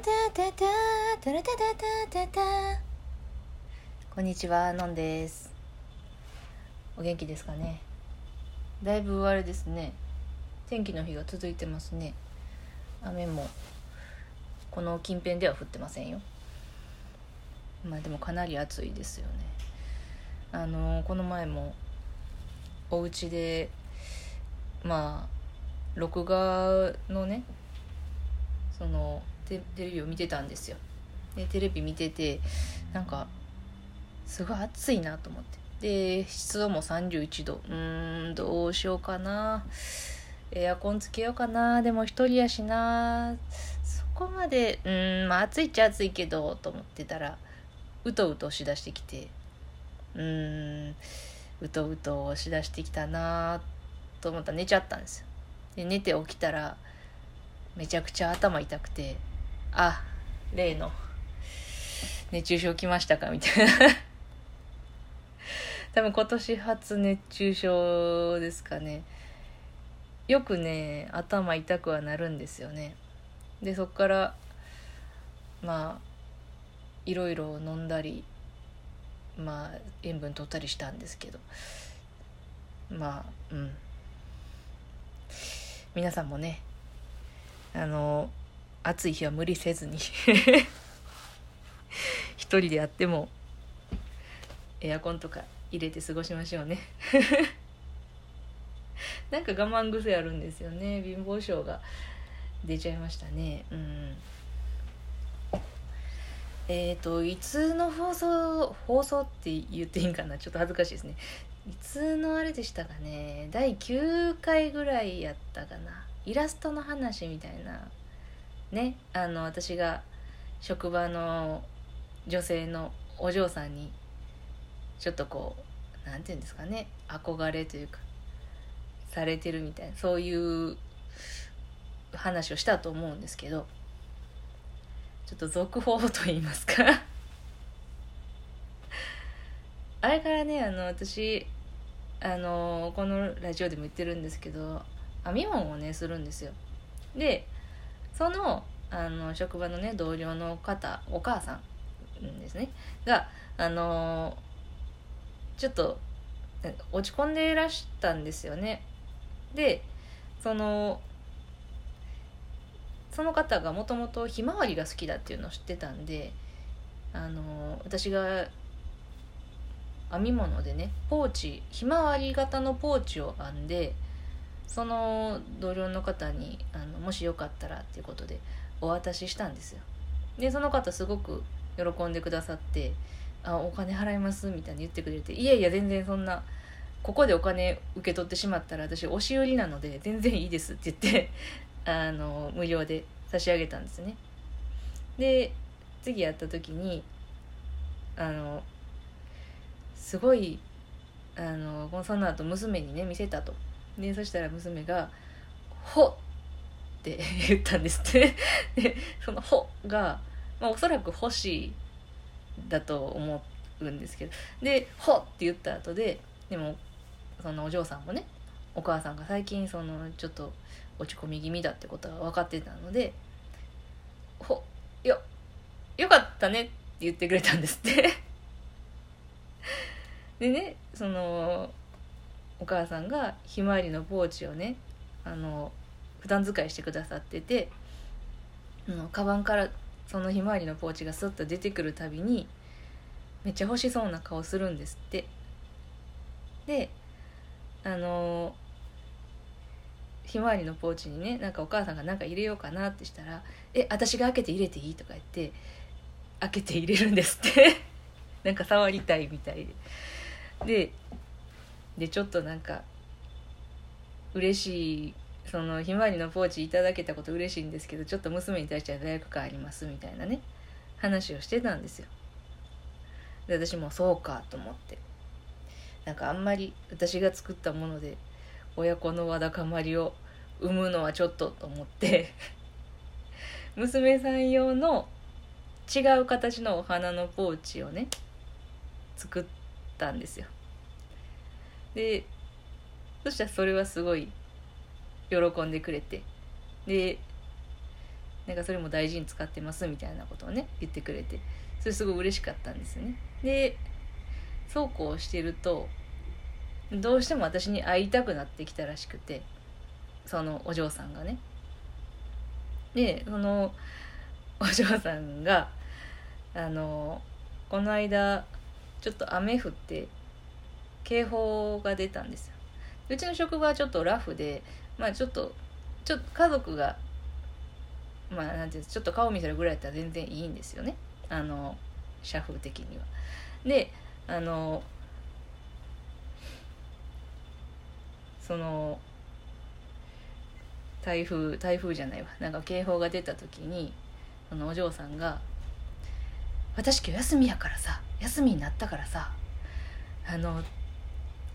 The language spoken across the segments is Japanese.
タタタラタタタタタこんにちはのんです。お元気ですかね？だいぶあれですね。天気の日が続いてますね。雨もこの近辺では降ってませんよ。まあでもかなり暑いですよね。あのこの前もお家でまあ録画のねそのテレビを見てたんですよ。でテレビ見ててなんかすごい暑いなと思って。で湿度も31度うーんどうしようかな。エアコンつけようかな。でも一人やしな。そこまでうんまあ暑いっちゃ暑いけどと思ってたらうとうとしだしてきてうーんうとうとしだしてきたなと思ったら寝ちゃったんですよ。で寝て起きたらめちゃくちゃ頭痛くてあ例の。熱中症来ましたか？みたいな。多分今年初熱中症ですかね。よくね頭痛くはなるんですよね。でそっからまあいろいろ飲んだりまあ塩分取ったりしたんですけど。まあうん。皆さんもねあの暑い日は無理せずに。一人でやってもエアコンとか入れて過ごしましょうね。なんか我慢癖あるんですよね。貧乏症が出ちゃいましたね。うん。えっ、ー、といつの放送放送って言っていいんかな？ちょっと恥ずかしいですね。いつのあれでしたかね？第9回ぐらいやったかな。イラストの話みたいなねあの私が職場の女性のお嬢さんにちょっとこう何て言うんですかね憧れというかされてるみたいなそういう話をしたと思うんですけどちょっと続報と言いますか。あれからねあの私あのこのラジオでも言ってるんですけど編み物をねするんですよ。でそのあの職場のね同僚の方お母さんですね。があのちょっと落ち込んでいらしたんですよね。でそのその方がもともとひまわりが好きだっていうのを知ってたんであの私が編み物でねポーチひまわり型のポーチを編んでその同僚の方にあのもしよかったらっていうことでお渡ししたんですよ。でその方すごく喜んでくださって「あお金払います」みたいに言ってくれて「いやいや全然そんなここでお金受け取ってしまったら私押し売りなので全然いいです」って言って あの無料で差し上げたんですね。で次やった時にあのすごいあのその後娘にね見せたと。でそしたら娘が「ほっ!」て言ったんですって でその「ほ」が、まあ、おそらく「欲しい」だと思うんですけどで「ほ」って言った後ででもそのお嬢さんもねお母さんが最近そのちょっと落ち込み気味だってことは分かってたので「ほよよかったね」って言ってくれたんですって でねそのお母さんがひまわりのポーチをねあの普段使いしてくださっててあのカバンからそのひまわりのポーチがスッと出てくるたびにめっちゃ欲しそうな顔するんですってであのひまわりのポーチにねなんかお母さんが何か入れようかなってしたら「え私が開けて入れていい?」とか言って開けて入れるんですって なんか触りたいみたいでででちょっとなんか嬉しいそのひまわりのポーチいただけたこと嬉しいんですけどちょっと娘に対しては罪悪感ありますみたいなね話をしてたんですよ。で私もそうかと思って。なんかあんまり私が作ったもので親子のわだかまりを生むのはちょっとと思って 娘さん用の違う形のお花のポーチをね作ったんですよ。でそしたらそれはすごい喜んでくれてでなんかそれも大事に使ってますみたいなことをね言ってくれてそれすごい嬉しかったんですね。でそうこうしてるとどうしても私に会いたくなってきたらしくてそのお嬢さんがね。でそのお嬢さんがあのこの間ちょっと雨降って警報が出たんですよ。うちの職場はちょっとラフでまあちょっとちょっと家族がまあなんていうちょっと顔見せるぐらいだったら全然いいんですよね。あの社風的には。であのその台風台風じゃないわ。なんか警報が出た時にそのお嬢さんが「私今日休みやからさ休みになったからさあの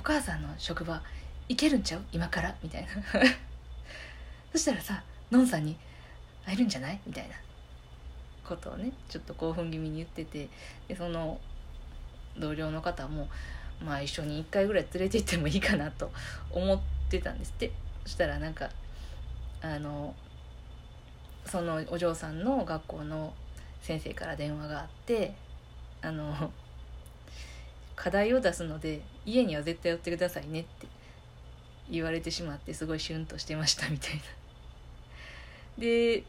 お母さんの職場行けるんちゃう？今から」みたいな。そしたらさのんさんに会えるんじゃない？みたいな。ことをねちょっと興奮気味に言ってて。でその同僚の方もまあ一緒に1回ぐらい連れて行ってもいいかなと思ってたんですって。そしたらなんかあのそのお嬢さんの学校の先生から電話があってあの課題を出すので家には絶対寄ってくださいねって言われてしまってすごいシュンとしてましたみたいな。で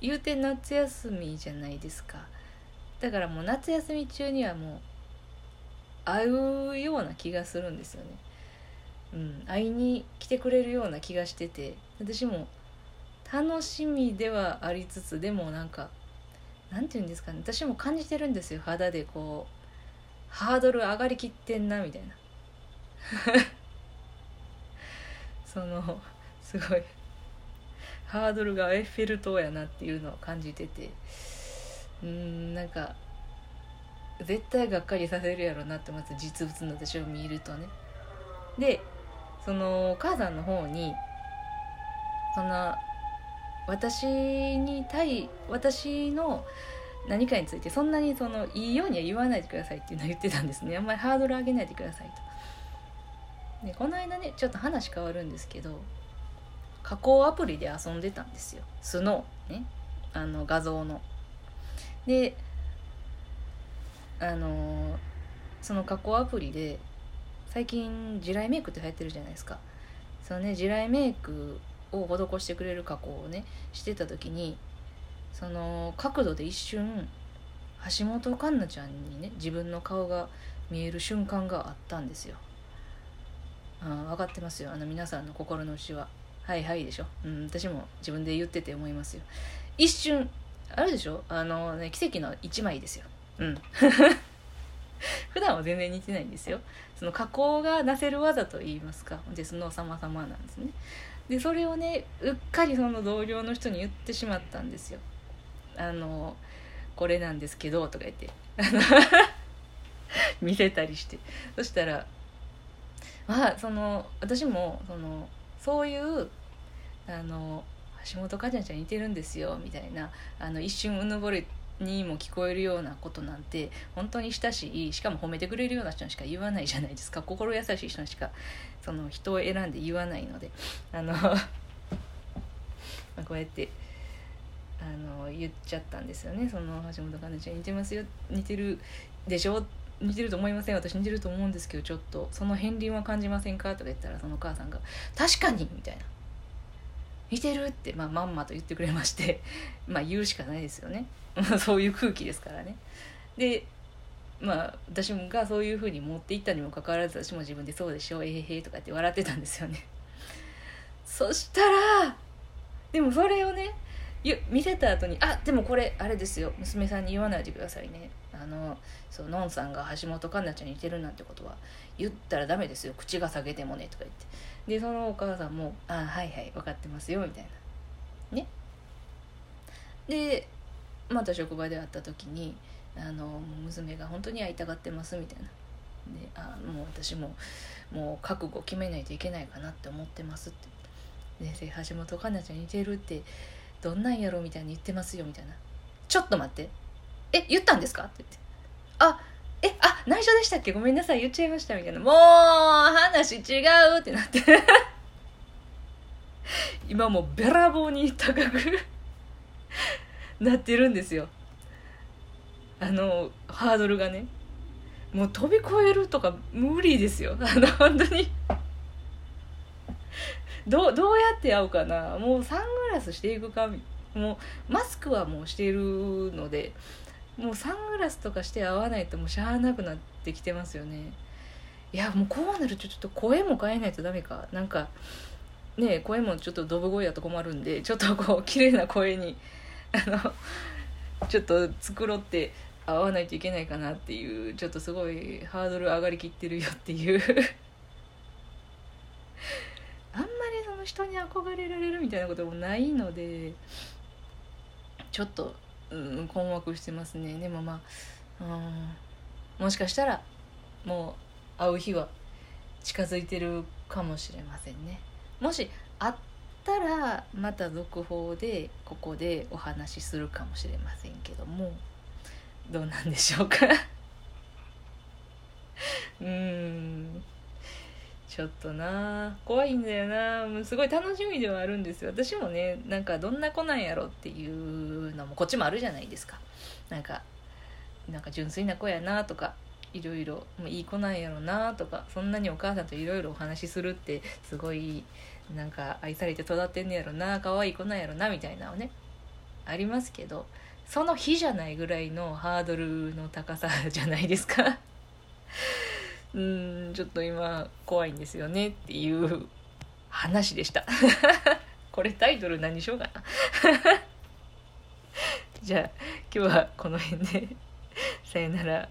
言うて夏休みじゃないですかだからもう夏休み中にはもう会うような気がするんですよね。うん、会いに来てくれるような気がしてて私も楽しみではありつつでもなんかなんて言うんですかね私も感じてるんですよ肌でこうハードル上がりきってんなみたいな。そのすごいハードルがエッフェル塔やなっていうのを感じてて。うんなんか絶対がっかりさせるやろなってまず実物の私を見るとね。でそのお母さんの方にそんな私に対私の何かについてそんなにそのいいようには言わないでくださいっていうのを言ってたんですね。あんまりハードル上げないでくださいと。でこの間ねちょっと話変わるんですけど加工アプリで遊んでたんですよ。スノーね。あの画像の。であのその加工アプリで最近地雷メイクって流行ってるじゃないですか。そのね地雷メイクを施してくれる加工をねしてた時にその角度で一瞬橋本環奈ちゃんにね自分の顔が見える瞬間があったんですよ。うん、分かってますよ。あの皆さんの心の内は「はいはい」でしょ、うん、私も自分で言ってて思いますよ。一瞬あるでしょ。あのね奇跡の一枚ですよ。うん。普段は全然似てないんですよ。その加工がなせる技といいますか。でその様々なんですね。でそれをねうっかりその同僚の人に言ってしまったんですよ。あのこれなんですけどとか言って 見せたりして。そしたらまあその私もそのそういうあの橋本環奈ちゃん似てるんですよみたいなあの一瞬うぬぼれにも聞こえるようなことなんて本当に親しいしかも褒めてくれるような人にしか言わないじゃないですか。心優しい人にしかその人を選んで言わないのであの こうやってあの言っちゃったんですよね。その橋本環奈ちゃん似てますよ似てるでしょ？似てると思いません？私似てると思うんですけどちょっとその片鱗は感じませんか？とか言ったらそのお母さんが「確かに」みたいな「似てる」って、まあ、まんまと言ってくれまして まあ言うしかないですよね。そういう空気ですからね。でまあ私がそういうふうに持っていったにもかかわらず私も自分で「そうでしょえへへ」とかって笑ってたんですよね。そしたらでもそれをね見せた後に「あでもこれあれですよ。娘さんに言わないでくださいね」あのそうのんさんが橋本環奈ちゃんに似てるなんてことは言ったらダメですよ。口が下げてもねとか言って。でそのお母さんも「あはいはい分かってますよ」みたいな。ね。でまた職場で会った時にあの娘が本当に会いたがってますみたいな。であもう私ももう覚悟決めないといけないかなって思ってますって。で橋本環奈ちゃん似てるってどんなんやろみたいに言ってますよみたいな。ちょっと待って。え言ったんですか？って言って。あえあ内緒でしたっけ？ごめんなさい言っちゃいましたみたいな。もう話違うってなって。今もうべらぼうに高く なってるんですよ。あのハードルがね。もう飛び越えるとか無理ですよ。あの本当に。どどうやって会うかな？もうサングラスしていくかもうマスクはもうしているのでもうサングラスとかして会わないともうしゃあなくなってきてますよね。いやもうこうなるとちょっと声も変えないとダメか。なんかね声もちょっとドブ声やと困るんでちょっとこう 綺麗な声にあのちょっと繕って会わないといけないかなっていうちょっとすごいハードル上がりきってるよっていう。の人に憧れられるみたいなこともないのでちょっと、うん、困惑してますね。でもまあ、うん、もしかしたらもう会う日は近づいてるかもしれませんね。もし会ったらまた続報でここでお話しするかもしれませんけどもどうなんでしょうか。うん。ちょっとな怖いんだよな。もうすごい楽しみではあるんですよ。私もねなんかどんな子なんやろっていうのもこっちもあるじゃないですか。なんかなんか純粋な子やなとかいろいろいい子なんやろなとかそんなにお母さんといろいろお話しするってすごいなんか愛されて育ってんねやろな可愛い子なんやろなみたいなのねありますけどその日じゃないぐらいのハードルの高さじゃないですか。うんちょっと今怖いんですよねっていう話でした。これタイトル何しようかな。じゃあ今日はこの辺で。さよなら。